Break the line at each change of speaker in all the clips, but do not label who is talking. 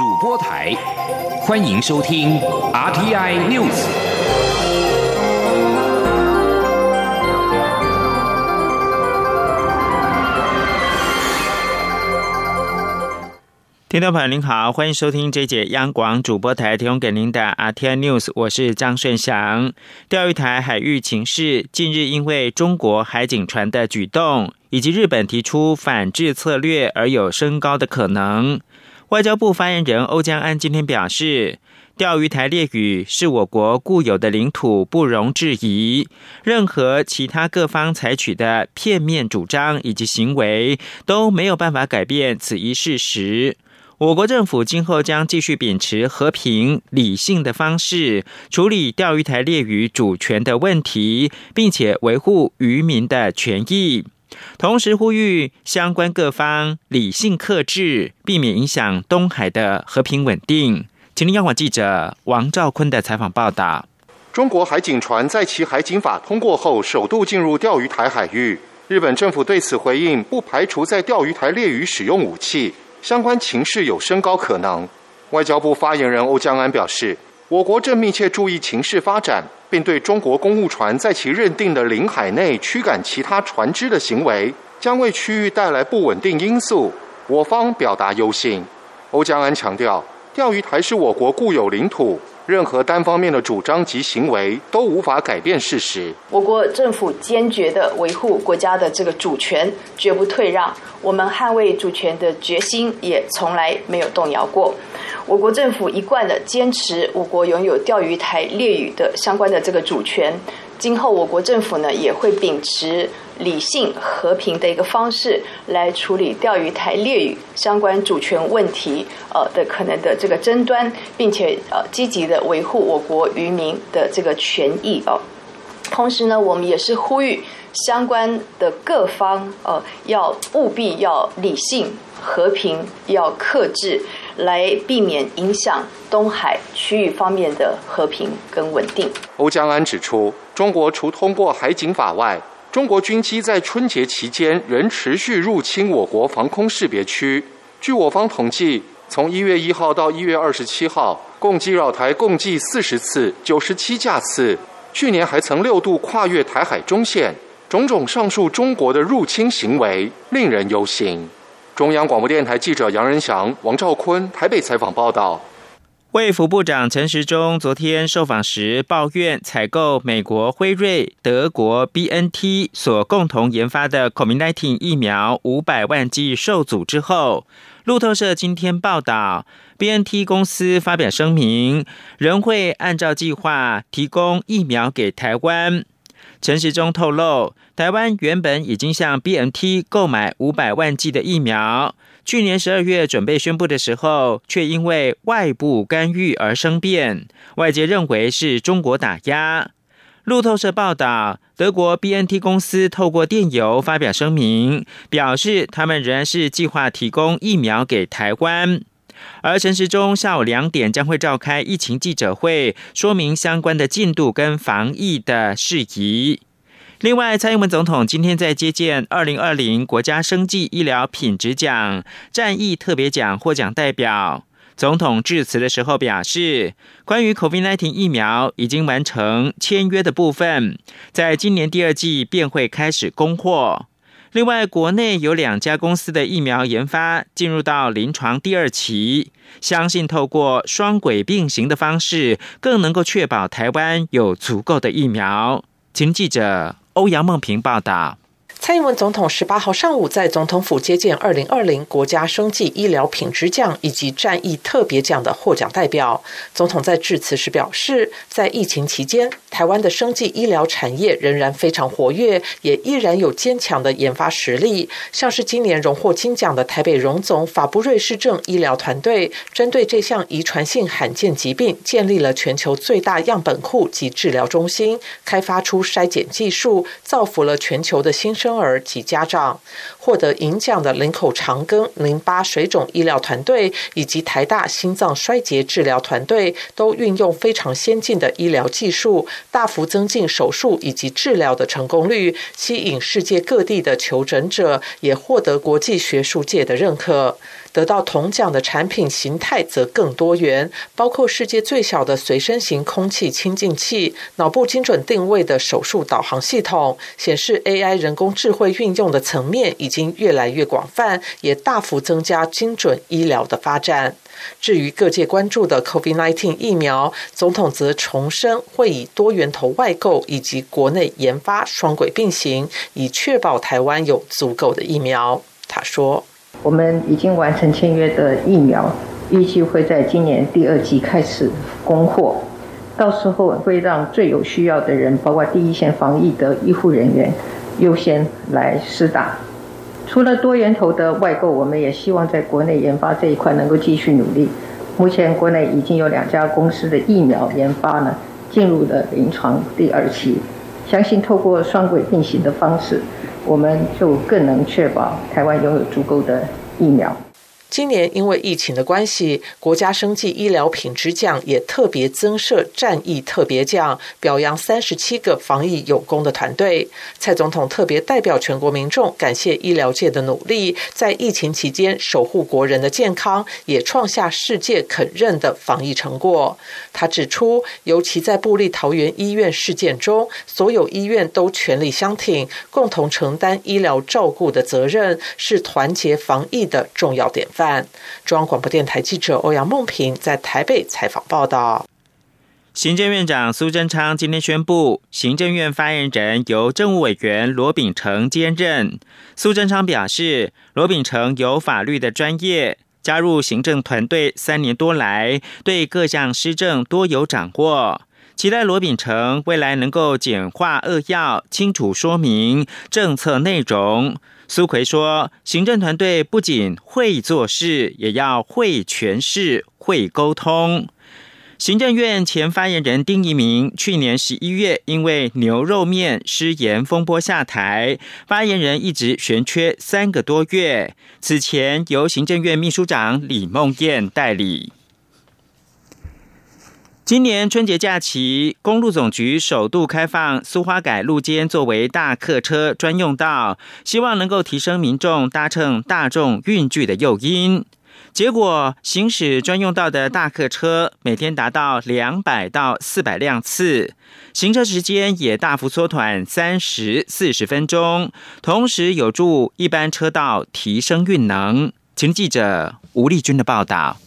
主播台，欢迎收听 RTI News。
听众朋友您好，欢迎收听这节央广主播台提供给您的 RTI News，我是张顺祥。钓鱼台海域情势近日因为中国海警船的举动，以及日本提出反制策略而有升高的可能。外交部发言人欧江安今天表示，钓鱼台列屿是我国固有的领土，不容置疑。任何其他各方采取的片面主张以及行为，都没有办法改变此一事实。我国政府今后将继续秉持和平理性的方式处理钓鱼台列屿主权的问题，并且维护渔民的权益。同时呼吁相关各方理性克制，避免影响东海的和平稳定。请听央广记者王兆坤的采访报道：
中国海警船在其海警法通过后，首度进入钓鱼台海域。日本政府对此回应，不排除在钓鱼台列屿使用武器。相关情势有升高可能。外交部发言人欧江安表示，我国正密切注意情势发展，并对中国公务船在其认定的领海内驱赶其他船只的行为，将为区域带来不稳定因素，我方表达忧心。欧江安强调，钓鱼台是我国固有领土。任何单方面的主张及行为都无法改变事实。
我国政府坚决的维护国家的这个主权，绝不退让。我们捍卫主权的决心也从来没有动摇过。我国政府一贯的坚持，我国拥有钓鱼台列屿的相关的这个主权。今后我国政府呢，也会秉持。理性和平的一个方式来处理钓鱼台列屿相关主权问题，呃的可能的这个争端，并且呃积极的维护我国渔民的这个权益哦。同时呢，我们也是呼吁相关的各方呃要务必要理性和平，要克制，来避免影响东海区域方面的和平跟稳定。
欧江安指出，中国除通过海警法外，中国军机在春节期间仍持续入侵我国防空识别区。据我方统计，从一月一号到一月二十七号，共击扰台共计四十次，九十七架次。去年还曾六度跨越台海中线。种种上述中国的入侵行为，令人忧心。中央广播电台记者杨仁祥、王兆坤台北采访报道。
卫福部长陈时中昨天受访时抱怨，采购美国辉瑞、德国 B N T 所共同研发的 COVID-19 疫苗五百万剂受阻之后，路透社今天报道，B N T 公司发表声明，仍会按照计划提供疫苗给台湾。陈时中透露，台湾原本已经向 B N T 购买五百万剂的疫苗。去年十二月准备宣布的时候，却因为外部干预而生变，外界认为是中国打压。路透社报道，德国 B N T 公司透过电邮发表声明，表示他们仍然是计划提供疫苗给台湾。而陈时中下午两点将会召开疫情记者会，说明相关的进度跟防疫的事宜。另外，蔡英文总统今天在接见二零二零国家生技医疗品质奖战役特别奖获奖代表。总统致辞的时候表示，关于 COVID-19 疫苗已经完成签约的部分，在今年第二季便会开始供货。另外，国内有两家公司的疫苗研发进入到临床第二期，相信透过双轨并行的方式，更能够确保台湾有足够的疫苗。请记者。欧阳梦平报道。
蔡英文总统十八号上午在总统府接见二零二零国家生技医疗品质奖以及战役特别奖的获奖代表。总统在致辞时表示，在疫情期间，台湾的生技医疗产业仍然非常活跃，也依然有坚强的研发实力。像是今年荣获金奖的台北荣总法布瑞氏症医疗团队，针对这项遗传性罕见疾病，建立了全球最大样本库及治疗中心，开发出筛检技术，造福了全球的新。生儿及家长。获得银奖的林口长庚淋巴水肿医疗团队以及台大心脏衰竭治疗团队，都运用非常先进的医疗技术，大幅增进手术以及治疗的成功率，吸引世界各地的求诊者，也获得国际学术界的认可。得到铜奖的产品形态则更多元，包括世界最小的随身型空气清净器、脑部精准定位的手术导航系统，显示 AI 人工智慧运用的层面已越来越广泛，也大幅增加精准医疗的发展。至于各界关注的 COVID-19 疫苗，总统则重申会以多源头外购以及国内研发双轨并行，以确保台湾有足够的疫苗。他说：“
我们已经完成签约的疫苗，预计会在今年第二季开始供货，到时候会让最有需要的人，包括第一线防疫的医护人员，优先来施打。”除了多源头的外购，我们也希望在国内研发这一块能够继续努力。目前国内已经有两家公司的疫苗研发呢进入了临床第二期，相信透过双轨并行的方式，我们就更能确保台湾拥有足够的疫苗。
今年因为疫情的关系，国家生计医疗品质奖也特别增设战役特别奖，表扬三十七个防疫有功的团队。蔡总统特别代表全国民众感谢医疗界的努力，在疫情期间守护国人的健康，也创下世界肯认的防疫成果。他指出，尤其在布利桃园医院事件中，所有医院都全力相挺，共同承担医疗照顾的责任，是团结防疫的重要典范。中央广播电台记者欧阳梦平在台北采访报道。
行政院长苏贞昌今天宣布，行政院发言人由政务委员罗秉成兼任。苏贞昌表示，罗秉成有法律的专业，加入行政团队三年多来，对各项施政多有掌握，期待罗秉成未来能够简化扼要，清楚说明政策内容。苏奎说：“行政团队不仅会做事，也要会诠释、会沟通。”行政院前发言人丁一鸣去年十一月因为牛肉面失言风波下台，发言人一直悬缺三个多月。此前由行政院秘书长李梦燕代理。今年春节假期，公路总局首度开放苏花改路肩作为大客车专用道，希望能够提升民众搭乘大众运具的诱因。结果，行驶专用道的大客车每天达到两百到四百辆次，行车时间也大幅缩短三十四十分钟，同时有助一般车道提升运能。请记者吴丽君的报道。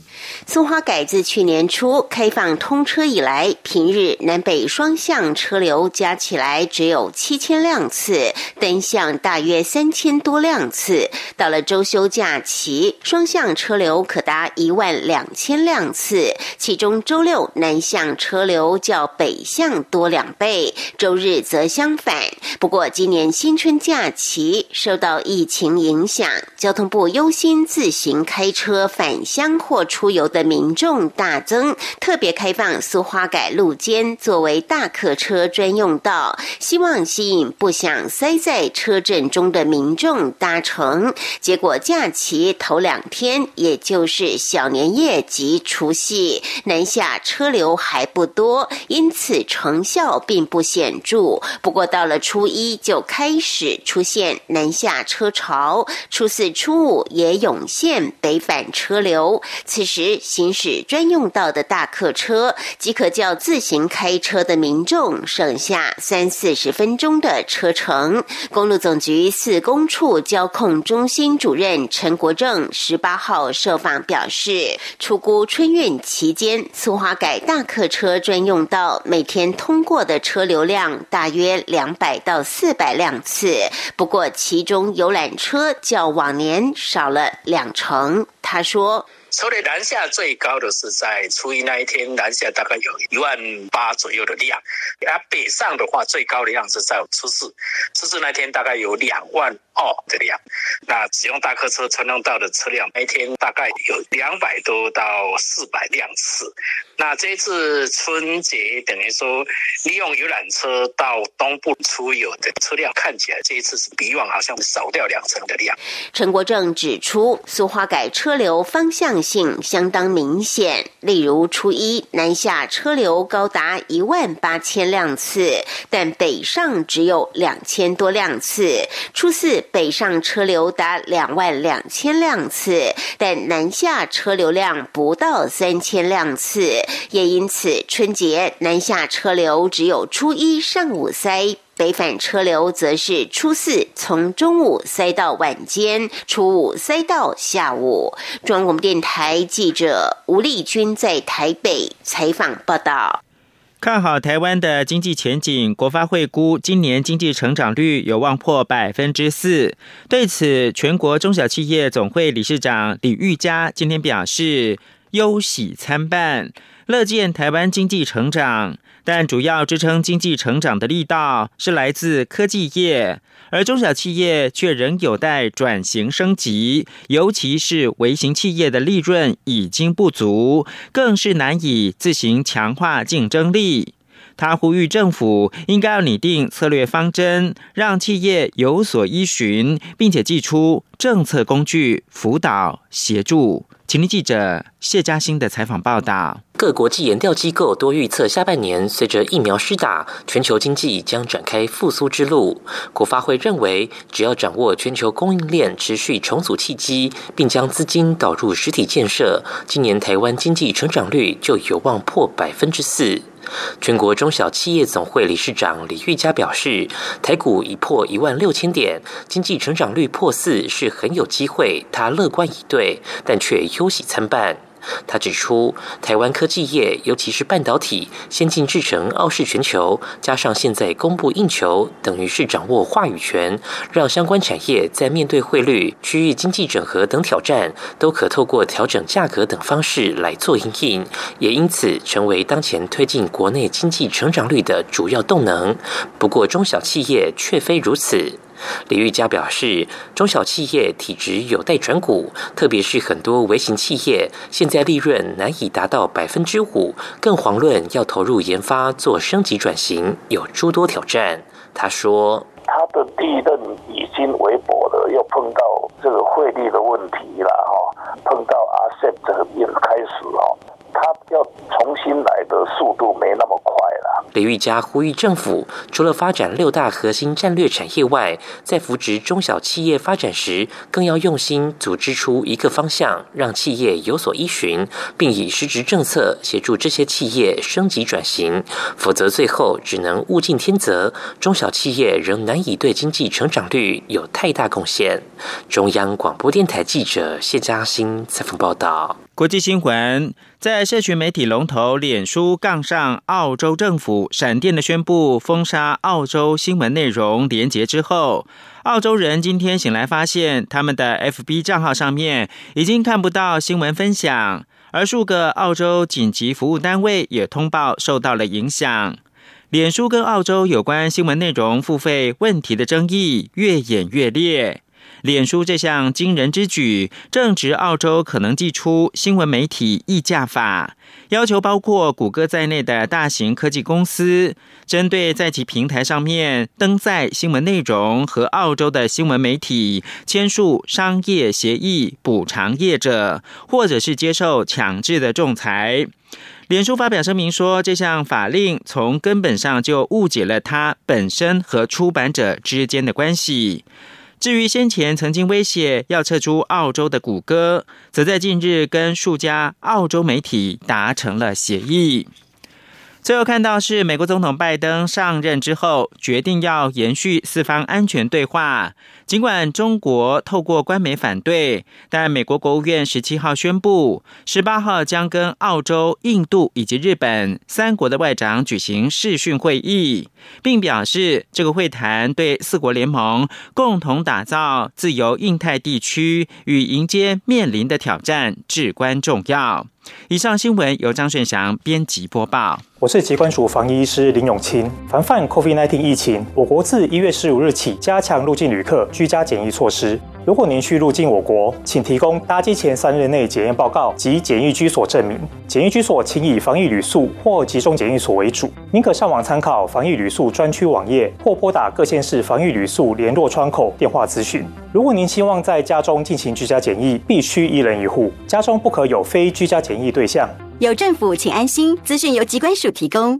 松花改自去年初开放通车以来，平日南北双向车流加起来只有七千辆次，单向大约三千多辆次。到了周休假期，双向车流可达一万两千辆次，其中周六南向车流较北向多两倍，周日则相反。不过今年新春假期受到疫情影响，交通部忧心自行开车返乡或出游。的民众大增，特别开放苏花改路肩作为大客车专用道，希望吸引不想塞在车阵中的民众搭乘。结果假期头两天，也就是小年夜及除夕，南下车流还不多，因此成效并不显著。不过到了初一就开始出现南下车潮，初四初五也涌现北返车流。此时。行驶专用道的大客车，即可叫自行开车的民众省下三四十分钟的车程。公路总局四公处交控中心主任陈国正十八号受访表示，出估春运期间，苏花改大客车专用道每天通过的车流量大约两百到四百辆次，不过其中游览车较往年少了两成。他说。
除了南下最高的是在初一那一天，南下大概有一万八左右的量，而，北上的话最高的量是在初四，初四那天大概有两万哦，这个量。那使用大客车传动道的车辆，每天大概有两百多到四百辆次。那这次春节等于说利用游览车到东部出游的车辆，看起来这一次是比往好像少掉两成的量。
陈国正指出，苏花改车流方向。性相当明显，例如初一南下车流高达一万八千辆次，但北上只有两千多辆次；初四北上车流达两万两千辆次，但南下车流量不到三千辆次，也因此春节南下车流只有初一上午塞。北返车流则是初四从中午塞到晚间，初五塞到下午。中央广播电台记者吴丽君在台北采访报道。
看好台湾的经济前景，国发会估今年经济成长率有望破百分之四。对此，全国中小企业总会理事长李玉佳今天表示，忧喜参半，乐见台湾经济成长。但主要支撑经济成长的力道是来自科技业，而中小企业却仍有待转型升级，尤其是微型企业的利润已经不足，更是难以自行强化竞争力。他呼吁政府应该要拟定策略方针，让企业有所依循，并且寄出政策工具辅导协助。请听记者谢嘉欣的采访报道。
各国际研调机构多预测，下半年随着疫苗施打，全球经济将展开复苏之路。国发会认为，只要掌握全球供应链持续重组契机，并将资金导入实体建设，今年台湾经济成长率就有望破百分之四。全国中小企业总会理事长李玉佳表示，台股已破一万六千点，经济成长率破四是很有机会，他乐观以对，但却忧喜参半。他指出，台湾科技业，尤其是半导体、先进制程傲视全球，加上现在供不应求，等于是掌握话语权，让相关产业在面对汇率、区域经济整合等挑战，都可透过调整价格等方式来做应应，也因此成为当前推进国内经济成长率的主要动能。不过，中小企业却非如此。李玉佳表示，中小企业体质有待转股，特别是很多微型企业，现在利润难以达到百分之五，更遑论要投入研发做升级转型，有诸多挑战。他说：“他的利润已经微薄了，又碰到这个汇率的问题了，哈，碰到阿塞这个又开始哦。”他要重新来的速度没那么快。李玉佳呼吁政府，除了发展六大核心战略产业外，在扶植中小企业发展时，更要用心组织出一个方向，让企业有所依循，并以实质政策协助这些企业升级转型。否则，最后只能物竞天择，中小企业仍难以对经济成长率有太大贡献。中央广播电台记者谢嘉欣采访报道。
国际新闻，在社群媒体龙头脸书杠上澳洲政府闪电的宣布封杀澳洲新闻内容连结之后，澳洲人今天醒来发现，他们的 FB 账号上面已经看不到新闻分享，而数个澳洲紧急服务单位也通报受到了影响。脸书跟澳洲有关新闻内容付费问题的争议越演越烈。脸书这项惊人之举，正值澳洲可能寄出新闻媒体议价法，要求包括谷歌在内的大型科技公司，针对在其平台上面登载新闻内容和澳洲的新闻媒体签署商业协议，补偿业者，或者是接受强制的仲裁。脸书发表声明说，这项法令从根本上就误解了它本身和出版者之间的关系。至于先前曾经威胁要撤出澳洲的谷歌，则在近日跟数家澳洲媒体达成了协议。最后看到是美国总统拜登上任之后，决定要延续四方安全对话。尽管中国透过官媒反对，但美国国务院十七号宣布，十八号将跟澳洲、印度以及日本三国的外长举行视讯会议，并表示这个会谈对四国联盟共同打造自由印太地区与迎接面临的挑战至关重要。以上新闻由张顺祥编辑播报。
我是疾管署防疫医师林永清。防范 COVID-19 疫情，我国自一月十五日起加强入境旅客居家检疫措施。如果您需入境我国，请提供搭机前三日内检验报告及检疫居所证明。检疫居所请以防疫旅宿或集中检疫所为主。您可上网参考防疫旅宿专区网页，或拨打各县市防疫旅宿联络窗口电话咨询。如果您希望在家中进行居家检疫，必须一人一户，家中不可有非居家检疫对象。
有政府，请安心。资讯由机关署提供。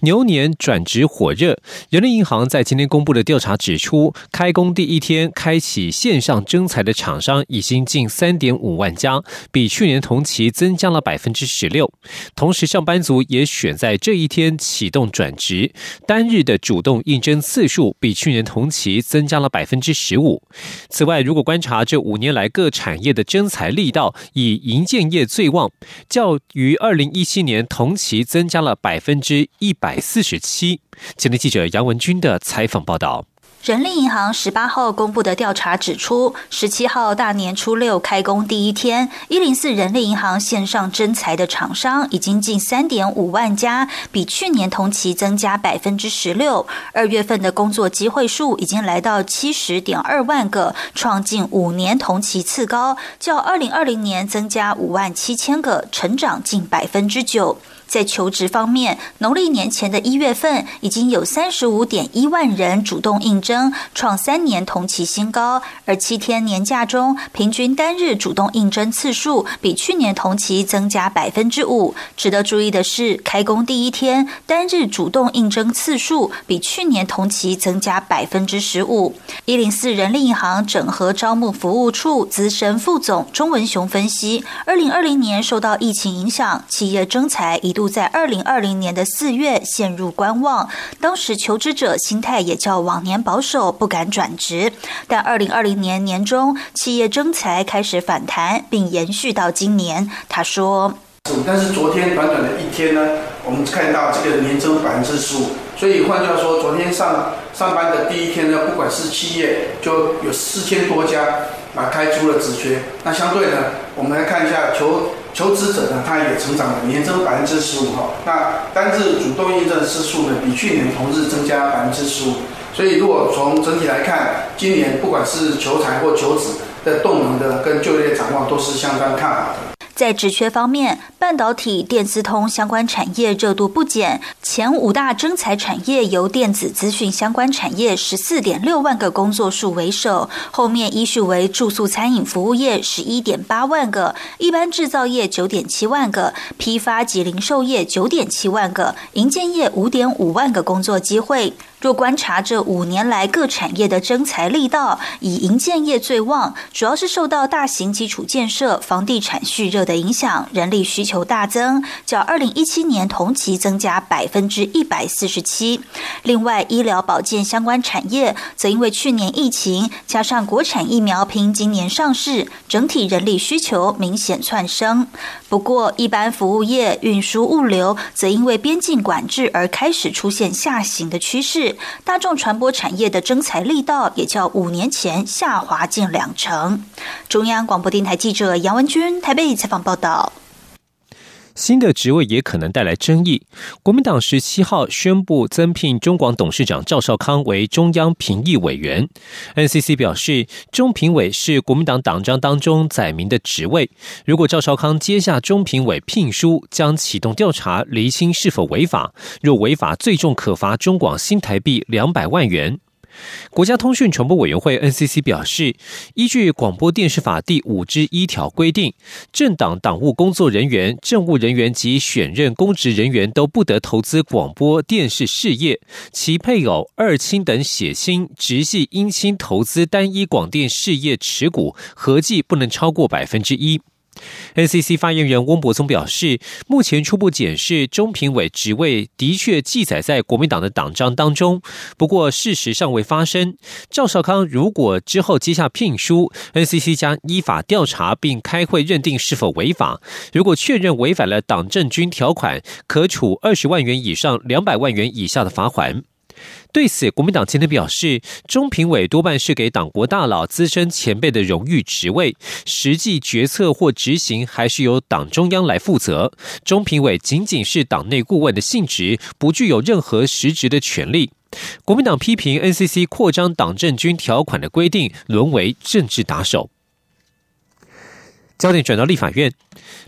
牛年转职火热，人力银行在今天公布的调查指出，开工第一天开启线上征才的厂商已经近三点五万家，比去年同期增加了百分之十六。同时，上班族也选在这一天启动转职，单日的主动应征次数比去年同期增加了百分之十五。此外，如果观察这五年来各产业的征才力道，以银建业最旺，较于二零一七年同期增加了百分之。一百四十七。前天记者杨文军的采访报道。
人力银行十八号公布的调查指出，十七号大年初六开工第一天，一零四人力银行线上征才的厂商已经近三点五万家，比去年同期增加百分之十六。二月份的工作机会数已经来到七十点二万个，创近五年同期次高，较二零二零年增加五万七千个，成长近百分之九。在求职方面，农历年前的一月份已经有三十五点一万人主动应征，创三年同期新高。而七天年假中，平均单日主动应征次数比去年同期增加百分之五。值得注意的是，开工第一天单日主动应征次数比去年同期增加百分之十五。一零四人力银行整合招募服务处资深副总钟文雄分析，二零二零年受到疫情影响，企业征才一度。在二零二零年的四月陷入观望，当时求职者心态也较往年保守，不敢转职。但二零二零年年中，企业征才开始反弹，并延续到今年。他说：“
但是昨天短短的一天呢，我们看到这个年增百分之十五。所以换句话说，昨天上上班的第一天呢，不管是企业，就有四千多家啊开出了职缺。那相对呢，我们来看一下求。”求职者呢，他也成长了，年增百分之十五哈。那单日主动应征次数呢，比去年同日增加百分之十五。所以，如果从整体来看，今年不管是求财或求职的动能的跟就业展望，都是相当看好的。
在职缺方面，半导体、电子通相关产业热度不减。前五大征才产业由电子资讯相关产业十四点六万个工作数为首，后面依序为住宿餐饮服务业十一点八万个，一般制造业九点七万个，批发及零售业九点七万个，营建业五点五万个工作机会。若观察这五年来各产业的增才力道，以营建业最旺，主要是受到大型基础建设、房地产蓄热的影响，人力需求大增，较二零一七年同期增加百分之一百四十七。另外，医疗保健相关产业则因为去年疫情加上国产疫苗拼今年上市，整体人力需求明显窜升。不过，一般服务业、运输物流则因为边境管制而开始出现下行的趋势。大众传播产业的征才力道也较五年前下滑近两成。中央广播电台记者杨文君台北采访报道。
新的职位也可能带来争议。国民党十七号宣布增聘中广董事长赵少康为中央评议委员。NCC 表示，中评委是国民党党章当中载明的职位。如果赵少康接下中评委聘书，将启动调查，厘清是否违法。若违法，最重可罚中广新台币两百万元。国家通讯传播委员会 NCC 表示，依据《广播电视法》第五之一条规定，政党党务工作人员、政务人员及选任公职人员都不得投资广播电视事业，其配偶、二亲等血亲、直系姻亲投资单一广电事业持股合计不能超过百分之一。NCC 发言人翁博宗表示，目前初步检视中评委职位的确记载在国民党的党章当中，不过事实尚未发生。赵少康如果之后接下聘书，NCC 将依法调查并开会认定是否违法。如果确认违反了党政军条款，可处二十万元以上两百万元以下的罚款。对此，国民党今天表示，中评委多半是给党国大佬、资深前辈的荣誉职位，实际决策或执行还是由党中央来负责。中评委仅仅是党内顾问的性质，不具有任何实质的权利。国民党批评 NCC 扩张党政军条款的规定，沦为政治打手。焦点转到立法院，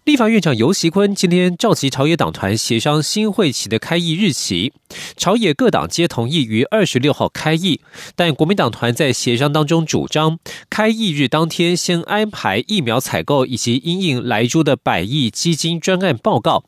立法院长尤锡坤今天召集朝野党团协商新会期的开议日期，朝野各党皆同意于二十六号开议，但国民党团在协商当中主张，开议日当天先安排疫苗采购以及因应来珠的百亿基金专案报告。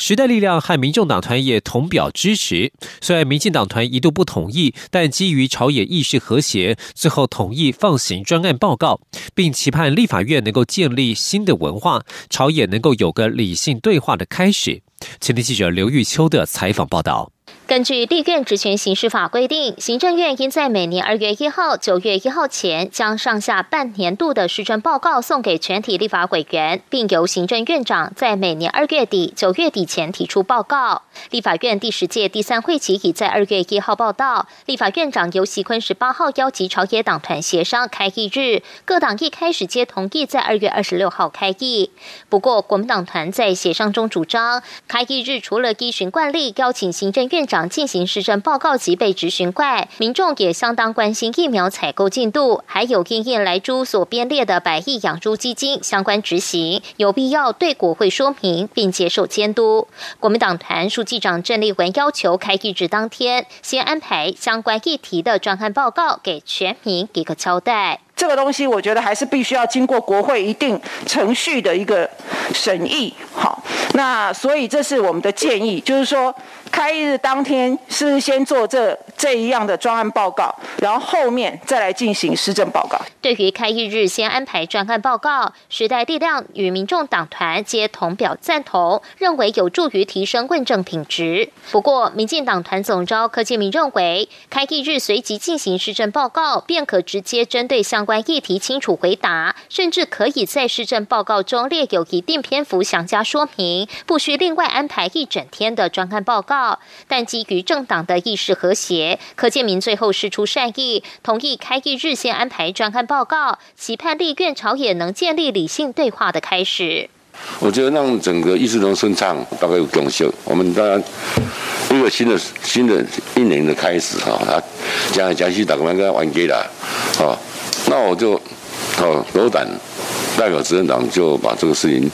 时代力量和民众党团也同表支持，虽然民进党团一度不同意，但基于朝野意识和谐，最后同意放行专案报告，并期盼立法院能够建立新的文化，朝野能够有个理性对话的开始。前天记者刘玉秋的采访报道。
根据立院职权行使法规定，行政院应在每年二月一号、九月一号前，将上下半年度的施政报告送给全体立法委员，并由行政院长在每年二月底、九月底前提出报告。立法院第十届第三会期已在二月一号报道，立法院长尤喜坤十八号邀集朝野党团协商开议日，各党一开始皆同意在二月二十六号开议。不过，国民党团在协商中主张，开议日除了依循惯例邀请行政院长。进行施政报告及被执行怪，民众也相当关心疫苗采购进度，还有因应来猪所编列的百亿养猪基金相关执行，有必要对国会说明并接受监督。国民党团书记长郑丽文要求开议日当天，先安排相关议题的专案报告给全民一个交代。
这个东西，我觉得还是必须要经过国会一定程序的一个审议。好，那所以这是我们的建议，就是说。开议日当天是先做这这一样的专案报告，然后后面再来进行施政报告。
对于开议日先安排专案报告，时代力量与民众党团皆同表赞同，认为有助于提升问政品质。不过，民进党团总召柯建明认为，开议日随即进行施政报告，便可直接针对相关关议题清楚回答，甚至可以在市政报告中列有一定篇幅详加说明，不需另外安排一整天的专案报告。但基于政党的议事和谐，柯建明最后施出善意，同意开议日先安排专案报告，期盼立院朝野能建立理性对话的开始。
我觉得让整个议事能顺畅，大概有共识。我们当然一个新的新的一年的开始哈，啊，将来江西大概该完结了，啊，那我就哦斗胆。代表执政党就把这个事情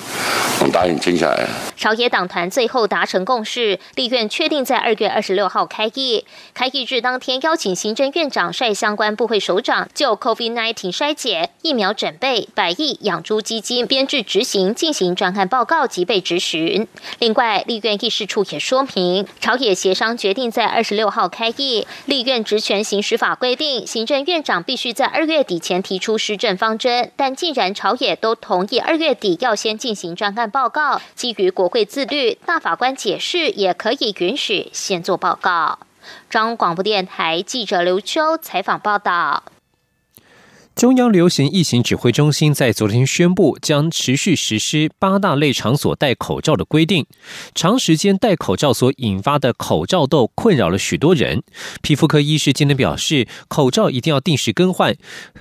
从答应签下来。
朝野党团最后达成共识，立院确定在二月二十六号开议。开议日当天，邀请行政院长率相关部会首长就 COVID-19 筛检、疫苗准备、百亿养猪基金编制执行进行专案报告及被质询。另外，立院议事处也说明，朝野协商决定在二十六号开议。立院职权行使法规定，行政院长必须在二月底前提出施政方针，但既然朝野都同意二月底要先进行专案报告，基于国会自律，大法官解释也可以允许先做报告。中广播电台记者刘秋采访报道。
中央流行疫情指挥中心在昨天宣布，将持续实施八大类场所戴口罩的规定。长时间戴口罩所引发的口罩痘困扰了许多人。皮肤科医师今天表示，口罩一定要定时更换，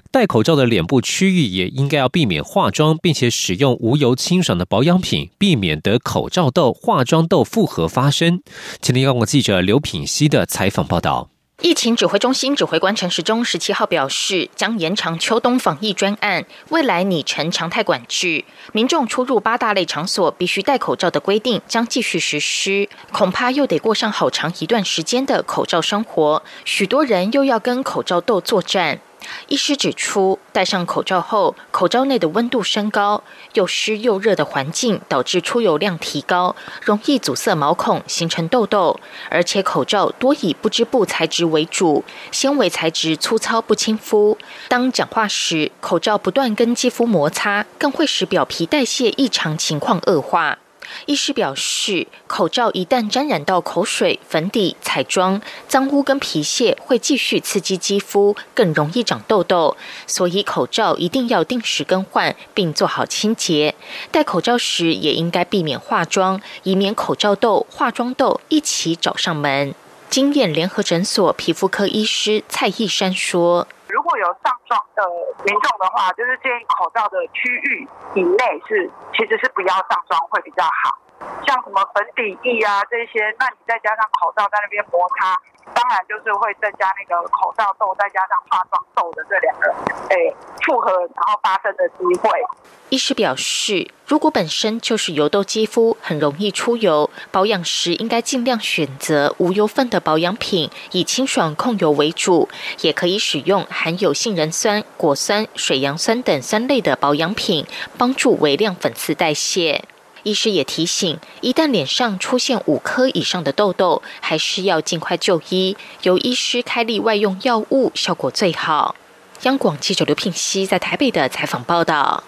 戴口罩的脸部区域也应该要避免化妆，并且使用无油清爽的保养品，避免得口罩痘、化妆痘复合发生。今天央广记者刘品熙的采访报道。
疫情指挥中心指挥官陈时中十七号表示，将延长秋冬防疫专案，未来拟成常态管制，民众出入八大类场所必须戴口罩的规定将继续实施，恐怕又得过上好长一段时间的口罩生活，许多人又要跟口罩斗作战。医师指出，戴上口罩后，口罩内的温度升高，又湿又热的环境导致出油量提高，容易阻塞毛孔，形成痘痘。而且口罩多以不织布材质为主，纤维材质粗糙不亲肤。当讲话时，口罩不断跟肌肤摩擦，更会使表皮代谢异常情况恶化。医师表示，口罩一旦沾染到口水、粉底、彩妆、脏污跟皮屑，会继续刺激肌肤，更容易长痘痘。所以口罩一定要定时更换，并做好清洁。戴口罩时也应该避免化妆，以免口罩痘、化妆痘一起找上门。经验联合诊所皮肤科医师蔡义山说。
如果有上妆的民众的话，就是建议口罩的区域以内是其实是不要上妆会比较好。像什么粉底液啊这些，那你再加上口罩在那边摩擦，当然就是会增加那个口罩痘再加上化妆痘的这两个诶复合然后发生的机会。
医师表示，如果本身就是油痘肌肤，很容易出油，保养时应该尽量选择无油分的保养品，以清爽控油为主，也可以使用含有杏仁酸、果酸、水杨酸等酸类的保养品，帮助微量粉刺代谢。医师也提醒，一旦脸上出现五颗以上的痘痘，还是要尽快就医，由医师开立外用药物，效果最好。央广记者刘聘熙在台北的采访报道。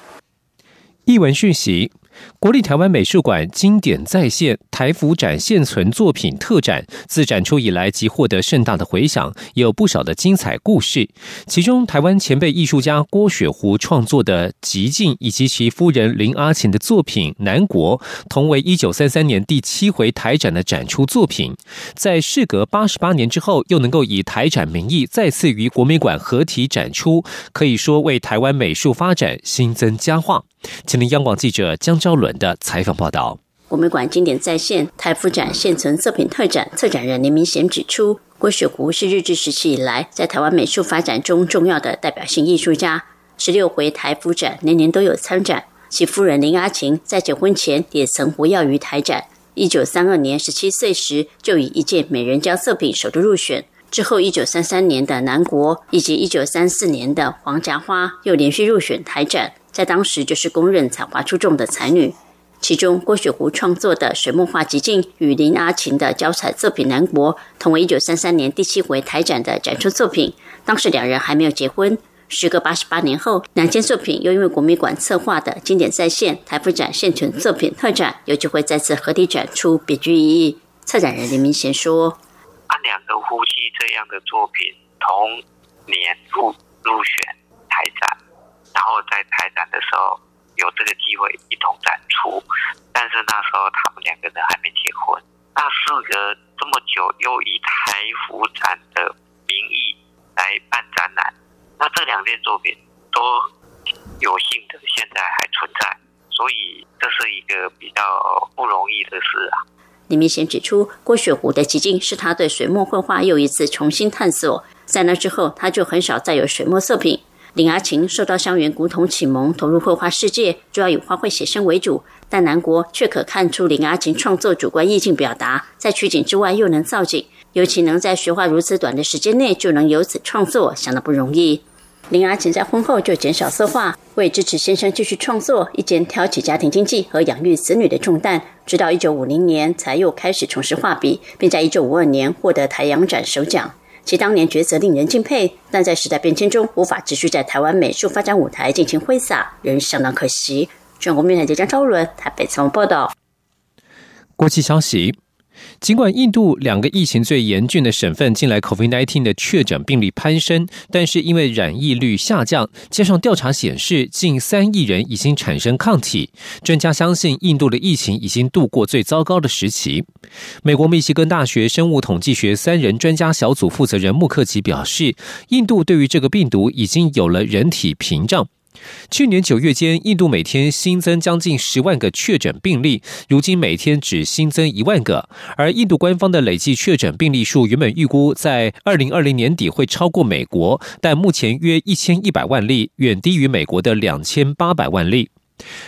译文讯息。国立台湾美术馆经典再现台服展现存作品特展，自展出以来即获得盛大的回响，有不少的精彩故事。其中，台湾前辈艺术家郭雪湖创作的《极境》，以及其夫人林阿琴的作品《南国》，同为一九三三年第七回台展的展出作品，在事隔八十八年之后，又能够以台展名义再次与国美馆合体展出，可以说为台湾美术发展新增佳话。请听央广记者江昭伦的采访报道。
国美馆经典再现台福展现存作品特展，策展人林明贤指出，郭雪湖是日治时期以来在台湾美术发展中重要的代表性艺术家。十六回台福展年年都有参展，其夫人林阿琴在结婚前也曾活跃于台展。一九三二年十七岁时就以一件美人蕉作品首度入选，之后一九三三年的南国以及一九三四年的黄夹花又连续入选台展。在当时就是公认才华出众的才女，其中郭雪湖创作的水墨画集镜与林阿琴的交彩作品《南国》同为一九三三年第七回台展的展出作品。当时两人还没有结婚。时隔八十八年后，两件作品又因为国美馆策划的经典再现台福展现存作品特展，有机会再次合体展出，别具意。策展人林明贤说：“
按两个夫妻这样的作品，同年入入选台展。”然后在台展的时候有这个机会一同展出，但是那时候他们两个人还没结婚。那事隔这么久，又以台服展的名义来办展览，那这两件作品都有幸的现在还存在，所以这是一个比较不容易的事啊。
李明贤指出，郭雪湖的奇境是他对水墨绘画又一次重新探索，在那之后他就很少再有水墨作品。林阿琴受到香园古董启蒙，投入绘画世界，主要以花卉写生为主。但南国却可看出林阿琴创作主观意境表达，在取景之外又能造景，尤其能在学画如此短的时间内就能由此创作，相当不容易。林阿琴在婚后就减少色画，为支持先生继续创作，一肩挑起家庭经济和养育子女的重担，直到一九五零年才又开始从事画笔，并在一九五二年获得台阳展首奖。其当年抉择令人敬佩，但在时代变迁中无法持续在台湾美术发展舞台尽情挥洒，仍相当可惜。全国面台记者张伦台北采访报道。
国际消息。尽管印度两个疫情最严峻的省份近来 COVID-19 的确诊病例攀升，但是因为染疫率下降，加上调查显示近三亿人已经产生抗体，专家相信印度的疫情已经度过最糟糕的时期。美国密西根大学生物统计学三人专家小组负责人穆克奇表示，印度对于这个病毒已经有了人体屏障。去年九月间，印度每天新增将近十万个确诊病例，如今每天只新增一万个。而印度官方的累计确诊病例数原本预估在二零二零年底会超过美国，但目前约一千一百万例，远低于美国的两千八百万例。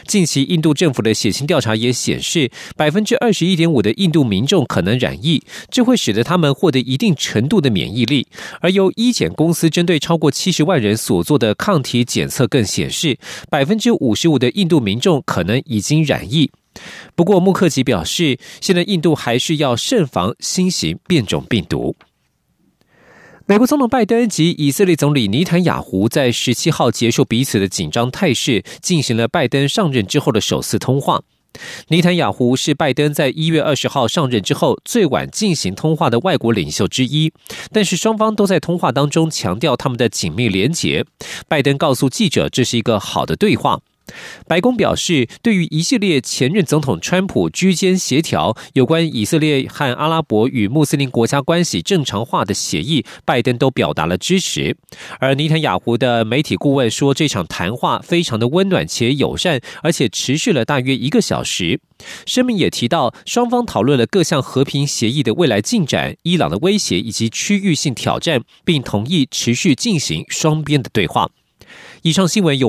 近期，印度政府的血清调查也显示，百分之二十一点五的印度民众可能染疫，这会使得他们获得一定程度的免疫力。而由医检公司针对超过七十万人所做的抗体检测更显示，百分之五十五的印度民众可能已经染疫。不过，穆克吉表示，现在印度还是要慎防新型变种病毒。美国总统拜登及以色列总理尼坦雅胡在十七号结束彼此的紧张态势，进行了拜登上任之后的首次通话。尼坦雅胡是拜登在一月二十号上任之后最晚进行通话的外国领袖之一，但是双方都在通话当中强调他们的紧密连结。拜登告诉记者，这是一个好的对话。白宫表示，对于一系列前任总统川普居间协调有关以色列和阿拉伯与穆斯林国家关系正常化的协议，拜登都表达了支持。而尼坦雅胡的媒体顾问说，这场谈话非常的温暖且友善，而且持续了大约一个小时。声明也提到，双方讨论了各项和平协议的未来进展、伊朗的威胁以及区域性挑战，并同意持续进行双边的对话。以上新闻由王。